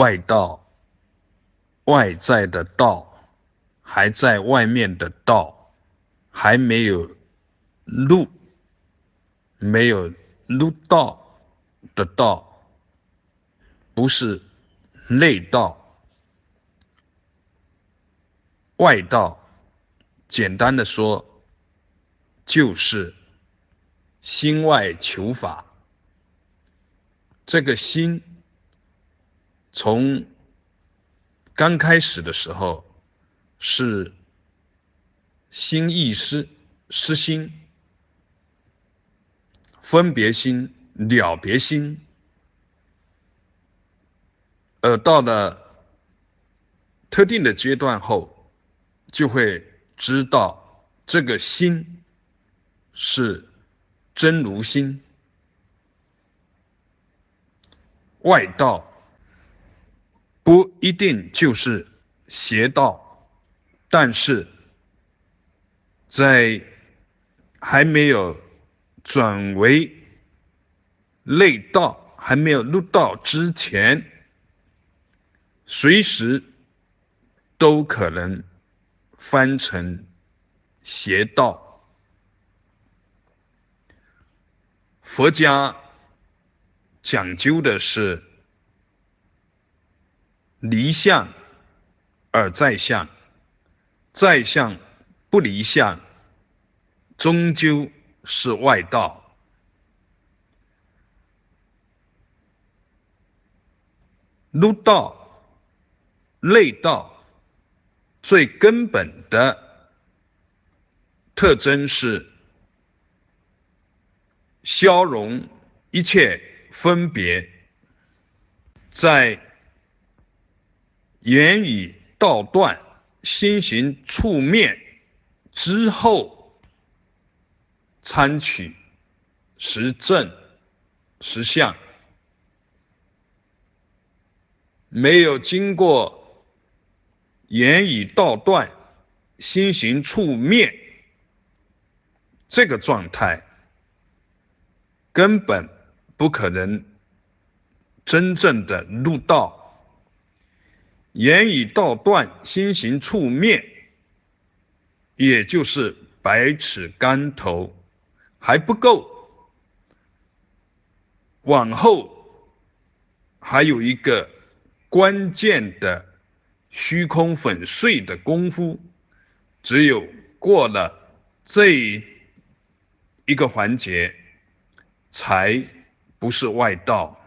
外道，外在的道，还在外面的道，还没有入，没有入道的道，不是内道。外道，简单的说，就是心外求法。这个心，从刚开始的时候是心意识、失心、分别心、了别心，而到了特定的阶段后。就会知道这个心是真如心，外道不一定就是邪道，但是在还没有转为内道、还没有入道之前，随时都可能。翻成邪道，佛家讲究的是离相而在相，在相不离相，终究是外道。入道、内道。最根本的特征是消融一切分别，在言语道断、心行处灭之后，参取实证实相，没有经过。言语道断，心行处灭，这个状态根本不可能真正的入道。言语道断，心行处灭，也就是百尺竿头还不够，往后还有一个关键的。虚空粉碎的功夫，只有过了这一个环节，才不是外道。